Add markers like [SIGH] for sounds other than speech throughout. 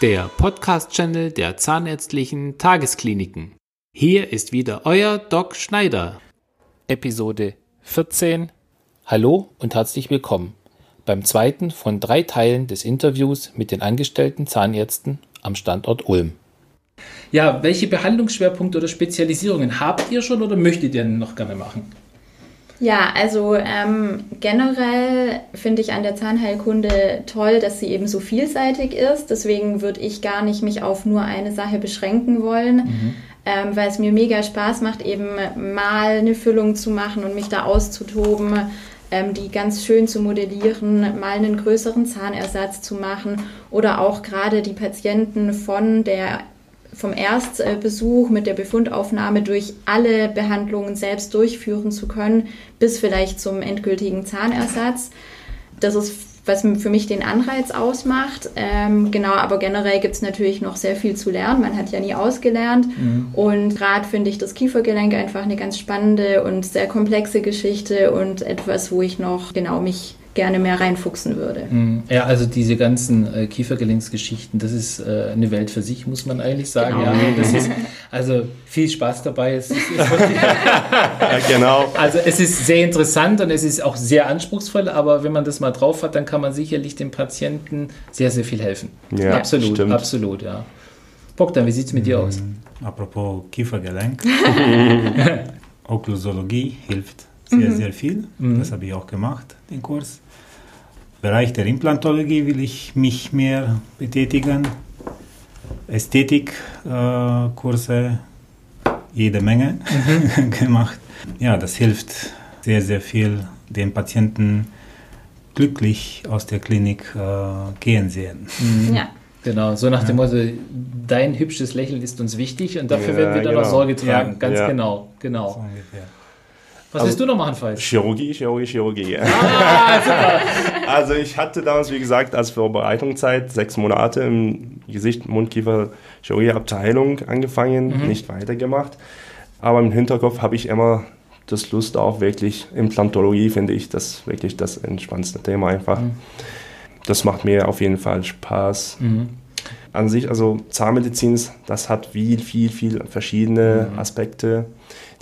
der Podcast-Channel der Zahnärztlichen Tageskliniken. Hier ist wieder euer Doc Schneider. Episode 14. Hallo und herzlich willkommen beim zweiten von drei Teilen des Interviews mit den angestellten Zahnärzten am Standort Ulm. Ja, welche Behandlungsschwerpunkte oder Spezialisierungen habt ihr schon oder möchtet ihr noch gerne machen? Ja, also ähm, generell finde ich an der Zahnheilkunde toll, dass sie eben so vielseitig ist. Deswegen würde ich gar nicht mich auf nur eine Sache beschränken wollen, mhm. ähm, weil es mir mega Spaß macht, eben mal eine Füllung zu machen und mich da auszutoben, ähm, die ganz schön zu modellieren, mal einen größeren Zahnersatz zu machen oder auch gerade die Patienten von der vom Erstbesuch mit der Befundaufnahme durch alle Behandlungen selbst durchführen zu können, bis vielleicht zum endgültigen Zahnersatz. Das ist, was für mich den Anreiz ausmacht. Ähm, genau, aber generell gibt es natürlich noch sehr viel zu lernen. Man hat ja nie ausgelernt. Mhm. Und gerade finde ich das Kiefergelenk einfach eine ganz spannende und sehr komplexe Geschichte und etwas, wo ich noch genau mich gerne mehr reinfuchsen würde. Mhm. Ja, also diese ganzen äh, Kiefergelenksgeschichten, das ist äh, eine Welt für sich, muss man eigentlich sagen. Genau. Ja, das ist, also viel Spaß dabei. Es ist, ist [LAUGHS] ja, genau. Also es ist sehr interessant und es ist auch sehr anspruchsvoll, aber wenn man das mal drauf hat, dann kann man sicherlich dem Patienten sehr, sehr viel helfen. Ja, absolut, stimmt. absolut, ja. Bogdan, wie sieht es mit dir aus? Mhm. Apropos Kiefergelenk, [LAUGHS] Okklusologie hilft sehr, mhm. sehr viel. Mhm. Das habe ich auch gemacht, den Kurs. Bereich der Implantologie will ich mich mehr betätigen. Ästhetikkurse, äh, jede Menge mhm. [LAUGHS] gemacht. Ja, das hilft sehr, sehr viel, den Patienten glücklich aus der Klinik äh, gehen sehen. Mhm. Ja. Genau, so nach dem Motto, dein hübsches Lächeln ist uns wichtig und dafür ja, werden wir dann genau. auch Sorge tragen. Ja, Ganz ja. genau, genau. So was also, willst du noch machen, Falk? Chirurgie, Chirurgie, Chirurgie. Ah, [LAUGHS] also ich hatte damals, wie gesagt, als Vorbereitungszeit sechs Monate im Gesicht, Mundkiefer, Chirurgie-Abteilung angefangen, mhm. nicht weitergemacht. Aber im Hinterkopf habe ich immer das Lust auf wirklich Implantologie, finde ich, das wirklich das entspannendste Thema einfach. Mhm. Das macht mir auf jeden Fall Spaß. Mhm. An sich, also Zahnmedizin, das hat viel, viel, viel verschiedene mhm. Aspekte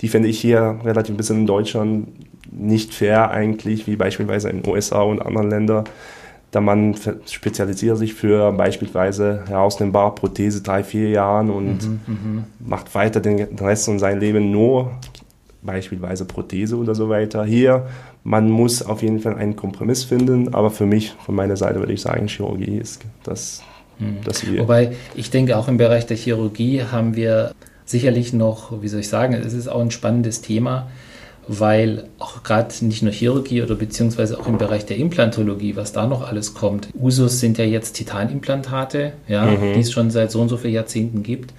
die finde ich hier relativ ein bisschen in Deutschland nicht fair eigentlich, wie beispielsweise in den USA und anderen Ländern. Da man spezialisiert sich für beispielsweise herausnehmbare Prothese drei, vier Jahren und mhm, mhm, macht weiter den Rest von seinem Leben nur beispielsweise Prothese oder so weiter. Hier, man muss auf jeden Fall einen Kompromiss finden, aber für mich, von meiner Seite würde ich sagen, Chirurgie ist das, mhm. das wir. Wobei ich denke, auch im Bereich der Chirurgie haben wir sicherlich noch, wie soll ich sagen, es ist auch ein spannendes Thema, weil auch gerade nicht nur Chirurgie oder beziehungsweise auch im Bereich der Implantologie, was da noch alles kommt. Usus sind ja jetzt Titanimplantate, ja, mhm. die es schon seit so und so vielen Jahrzehnten gibt.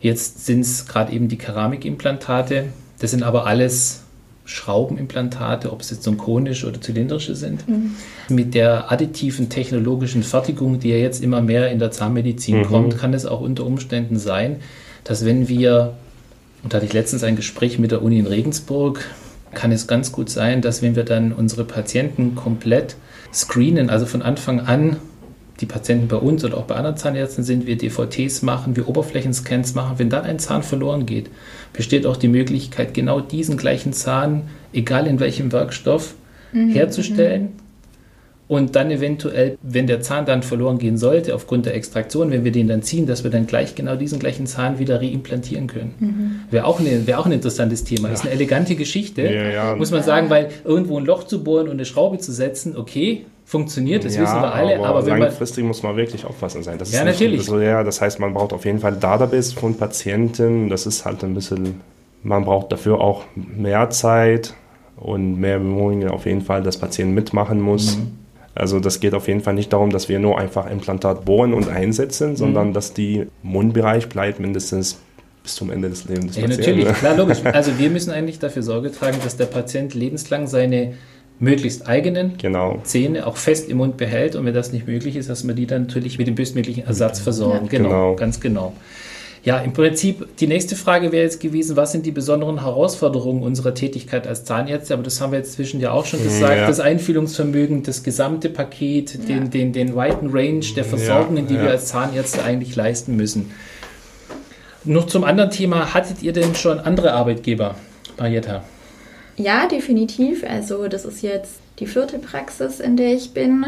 Jetzt sind es gerade eben die Keramikimplantate. Das sind aber alles Schraubenimplantate, ob es jetzt so konische oder zylindrische sind. Mhm. Mit der additiven technologischen Fertigung, die ja jetzt immer mehr in der Zahnmedizin mhm. kommt, kann es auch unter Umständen sein, dass wenn wir, und da hatte ich letztens ein Gespräch mit der Uni in Regensburg, kann es ganz gut sein, dass wenn wir dann unsere Patienten komplett screenen, also von Anfang an die Patienten bei uns oder auch bei anderen Zahnärzten sind, wir DVTs machen, wir Oberflächenscans machen, wenn dann ein Zahn verloren geht, besteht auch die Möglichkeit, genau diesen gleichen Zahn, egal in welchem Werkstoff, mhm. herzustellen, mhm und dann eventuell, wenn der Zahn dann verloren gehen sollte, aufgrund der Extraktion, wenn wir den dann ziehen, dass wir dann gleich genau diesen gleichen Zahn wieder reimplantieren können. Mhm. Wäre auch, eine, wär auch ein interessantes Thema. Ja. Ist eine elegante Geschichte, ja, ja. muss man sagen, weil irgendwo ein Loch zu bohren und eine Schraube zu setzen, okay, funktioniert, das wissen wir alle. Aber, aber langfristig muss man wirklich aufpassen sein. Das ja, natürlich. So, ja, das heißt, man braucht auf jeden Fall Database von Patienten. Das ist halt ein bisschen, man braucht dafür auch mehr Zeit und mehr Bemühungen auf jeden Fall, dass Patienten mitmachen muss. Mhm. Also das geht auf jeden Fall nicht darum, dass wir nur einfach Implantat bohren und einsetzen, sondern mhm. dass die Mundbereich bleibt mindestens bis zum Ende des Lebens. Ja, natürlich, klar, logisch. [LAUGHS] Also wir müssen eigentlich dafür Sorge tragen, dass der Patient lebenslang seine möglichst eigenen genau. Zähne auch fest im Mund behält und wenn das nicht möglich ist, dass wir die dann natürlich mit dem bestmöglichen Ersatz versorgen. Ja. Genau, genau, ganz genau. Ja, im Prinzip, die nächste Frage wäre jetzt gewesen, was sind die besonderen Herausforderungen unserer Tätigkeit als Zahnärzte? Aber das haben wir jetzt zwischen ja auch schon gesagt. Ja. Das Einfühlungsvermögen, das gesamte Paket, ja. den, den, den weiten Range der Versorgungen, die wir als Zahnärzte eigentlich leisten müssen. Noch zum anderen Thema, hattet ihr denn schon andere Arbeitgeber, Marietta? Ja, definitiv. Also das ist jetzt die vierte Praxis, in der ich bin.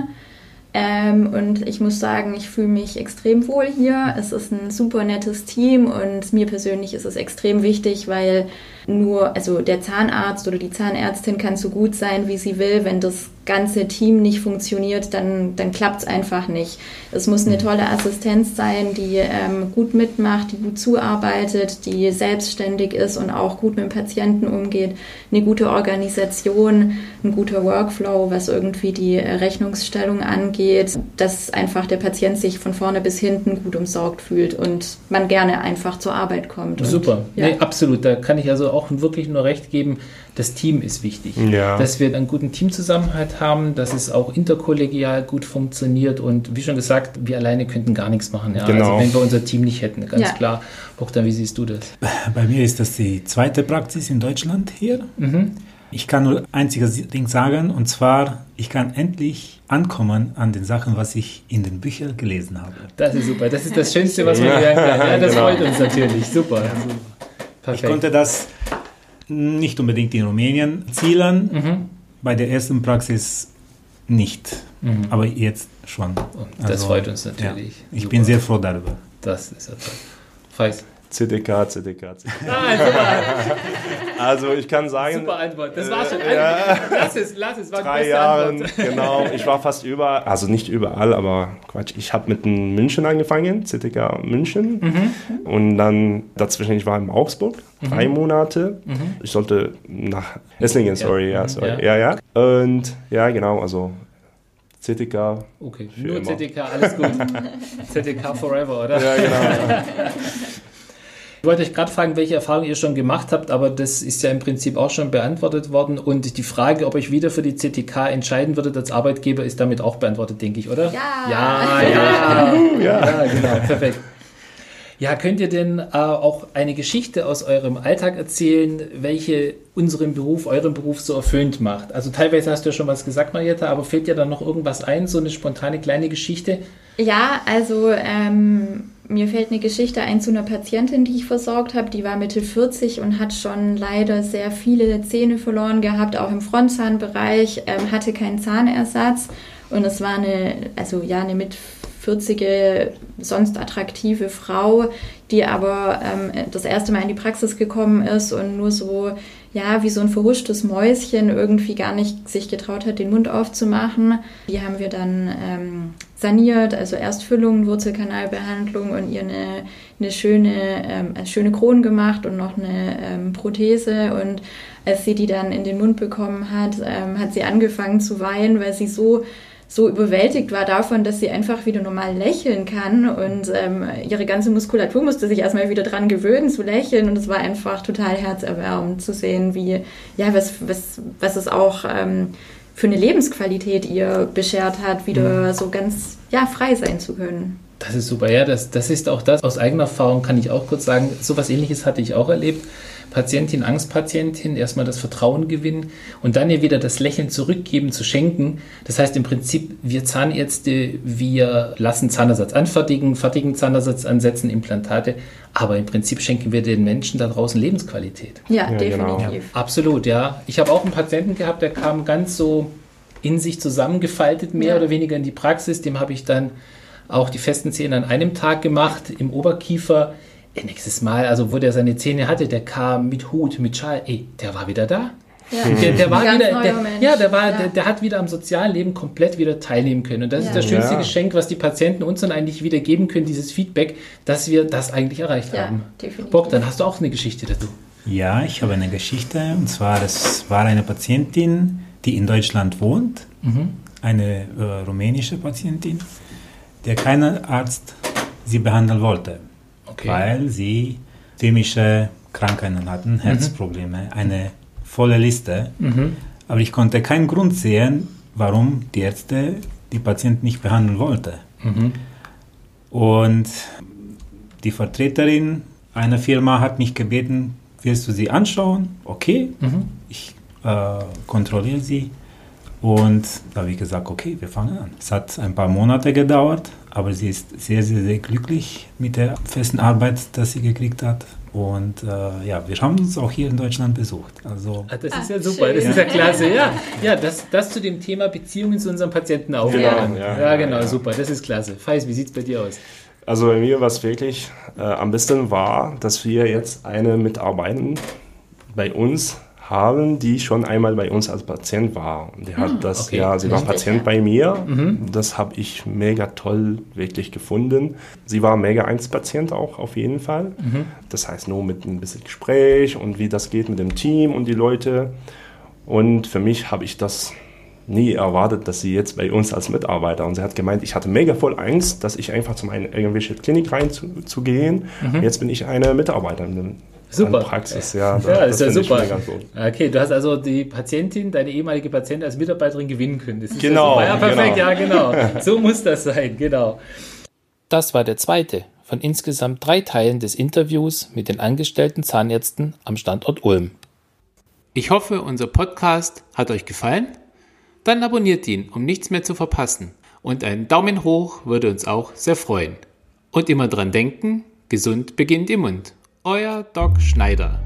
Ähm, und ich muss sagen, ich fühle mich extrem wohl hier. Es ist ein super nettes Team und mir persönlich ist es extrem wichtig, weil nur, also der Zahnarzt oder die Zahnärztin kann so gut sein, wie sie will. Wenn das ganze Team nicht funktioniert, dann, dann klappt es einfach nicht. Es muss eine mhm. tolle Assistenz sein, die ähm, gut mitmacht, die gut zuarbeitet, die selbstständig ist und auch gut mit dem Patienten umgeht. Eine gute Organisation, ein guter Workflow, was irgendwie die Rechnungsstellung angeht, dass einfach der Patient sich von vorne bis hinten gut umsorgt fühlt und man gerne einfach zur Arbeit kommt. Super, und, ja. nee, absolut. Da kann ich also auch wirklich nur recht geben das Team ist wichtig. Ja. Dass wir einen guten Teamzusammenhalt haben, dass es auch interkollegial gut funktioniert und wie schon gesagt, wir alleine könnten gar nichts machen. Ja? Genau. Also wenn wir unser Team nicht hätten, ganz ja. klar. Bogdan, wie siehst du das? Bei mir ist das die zweite Praxis in Deutschland hier. Mhm. Ich kann nur einziges Ding sagen, und zwar, ich kann endlich ankommen an den Sachen, was ich in den Büchern gelesen habe. Das ist super. Das ist das Schönste, was man lernen kann. Ja, das [LAUGHS] genau. freut uns natürlich. Super. Ja. Ich konnte das nicht unbedingt in Rumänien zielen. Mhm. Bei der ersten Praxis nicht. Mhm. Aber jetzt schon. das also, freut uns natürlich. Ja, ich Super. bin sehr froh darüber. Das ist ja toll. Feist. CDK, CDK, CDK. Nein, [LAUGHS] also ich kann sagen. Super Antwort. Das war schon. Äh, ja, lass es, lass es. War drei Jahren, genau. Ich war fast überall, also nicht überall, aber Quatsch. Ich habe mit München angefangen, CDK München. Mhm. Und dann dazwischen, ich war in Augsburg, mhm. drei Monate. Mhm. Ich sollte nach Esslingen, sorry, ja, ja sorry. Ja. ja, ja. Und ja, genau, also CTK. Okay, nur immer. CTK, alles gut. [LAUGHS] CTK forever, oder? Ja, genau. [LAUGHS] Ich wollte euch gerade fragen, welche Erfahrungen ihr schon gemacht habt, aber das ist ja im Prinzip auch schon beantwortet worden. Und die Frage, ob euch wieder für die CTK entscheiden würdet als Arbeitgeber, ist damit auch beantwortet, denke ich, oder? Ja. Ja, ja. ja, ja genau, perfekt. Ja, könnt ihr denn äh, auch eine Geschichte aus eurem Alltag erzählen, welche unseren Beruf, euren Beruf so erfüllend macht? Also teilweise hast du ja schon was gesagt, Marietta, aber fällt dir da noch irgendwas ein, so eine spontane kleine Geschichte? Ja, also ähm, mir fällt eine Geschichte ein zu einer Patientin, die ich versorgt habe. Die war Mitte 40 und hat schon leider sehr viele Zähne verloren gehabt, auch im Frontzahnbereich, ähm, hatte keinen Zahnersatz. Und es war eine, also ja, eine mit 40 sonst attraktive Frau, die aber ähm, das erste Mal in die Praxis gekommen ist und nur so, ja, wie so ein verhuschtes Mäuschen irgendwie gar nicht sich getraut hat, den Mund aufzumachen. Die haben wir dann ähm, saniert, also erst Füllung, Wurzelkanalbehandlung und ihr eine, eine schöne, ähm, schöne Krone gemacht und noch eine ähm, Prothese und als sie die dann in den Mund bekommen hat, ähm, hat sie angefangen zu weinen, weil sie so so überwältigt war davon, dass sie einfach wieder normal lächeln kann und ähm, ihre ganze Muskulatur musste sich erstmal wieder dran gewöhnen zu lächeln und es war einfach total herzerwärmend zu sehen, wie, ja, was, was, was es auch ähm, für eine Lebensqualität ihr beschert hat, wieder mhm. so ganz, ja, frei sein zu können. Das ist super, ja, das, das ist auch das. Aus eigener Erfahrung kann ich auch kurz sagen, so was ähnliches hatte ich auch erlebt. Patientin, Angstpatientin, erstmal das Vertrauen gewinnen und dann ihr wieder das Lächeln zurückgeben, zu schenken. Das heißt im Prinzip, wir Zahnärzte, wir lassen Zahnersatz anfertigen, fertigen Zahnersatz ansetzen, Implantate, aber im Prinzip schenken wir den Menschen da draußen Lebensqualität. Ja, ja genau. definitiv. Genau. Absolut, ja. Ich habe auch einen Patienten gehabt, der kam ganz so in sich zusammengefaltet, mehr ja. oder weniger in die Praxis. Dem habe ich dann auch die festen Zähne an einem Tag gemacht, im Oberkiefer nächstes Mal, also wo der seine Zähne hatte, der kam mit Hut, mit Schal, ey, der war wieder da. Ja. Der, der war wieder, der, ja, der war, ja. Der, der, hat wieder am sozialen Leben komplett wieder teilnehmen können. Und das ja. ist das schönste Geschenk, was die Patienten uns dann eigentlich wieder geben können, dieses Feedback, dass wir das eigentlich erreicht haben. Definitiv. Bob, dann hast du auch eine Geschichte dazu. Ja, ich habe eine Geschichte. Und zwar, das war eine Patientin, die in Deutschland wohnt, mhm. eine äh, rumänische Patientin, der keiner Arzt sie behandeln wollte okay. weil sie chemische Krankheiten hatten, mhm. Herzprobleme, mhm. eine volle Liste. Mhm. Aber ich konnte keinen Grund sehen, warum die Ärzte die Patienten nicht behandeln wollten. Mhm. Und die Vertreterin einer Firma hat mich gebeten, willst du sie anschauen? Okay, mhm. ich äh, kontrolliere sie. Und da habe ich gesagt, okay, wir fangen an. Es hat ein paar Monate gedauert, aber sie ist sehr, sehr, sehr glücklich mit der festen Arbeit, die sie gekriegt hat. Und äh, ja, wir haben uns auch hier in Deutschland besucht. Also ah, das ist ja super, schön. das ist ja klasse. Ja, ja das, das zu dem Thema Beziehungen zu unseren Patienten auch. Genau, ja, ja, genau, ja. super, das ist klasse. Feis, wie sieht es bei dir aus? Also bei mir, was wirklich äh, am besten war, dass wir jetzt eine Mitarbeiterin bei uns haben, die schon einmal bei uns als Patient war. Die hat hm, das, okay. ja, sie war Patient bei mir. Mhm. Das habe ich mega toll wirklich gefunden. Sie war mega 1 Patient auch auf jeden Fall. Mhm. Das heißt nur mit ein bisschen Gespräch und wie das geht mit dem Team und die Leute. Und für mich habe ich das nie erwartet, dass sie jetzt bei uns als Mitarbeiter und sie hat gemeint, ich hatte mega voll Angst, dass ich einfach zu meiner irgendwelche Klinik rein zu, zu gehen. Mhm. Jetzt bin ich eine Mitarbeiterin. Super. Praxis, ja. ja, das, das ist ja super. Okay, du hast also die Patientin, deine ehemalige Patientin als Mitarbeiterin gewinnen können. genau. Ja, ja, perfekt, genau. ja, genau. So muss das sein, genau. Das war der zweite von insgesamt drei Teilen des Interviews mit den angestellten Zahnärzten am Standort Ulm. Ich hoffe, unser Podcast hat euch gefallen dann abonniert ihn, um nichts mehr zu verpassen. Und ein Daumen hoch würde uns auch sehr freuen. Und immer dran denken, gesund beginnt im Mund. Euer Doc Schneider.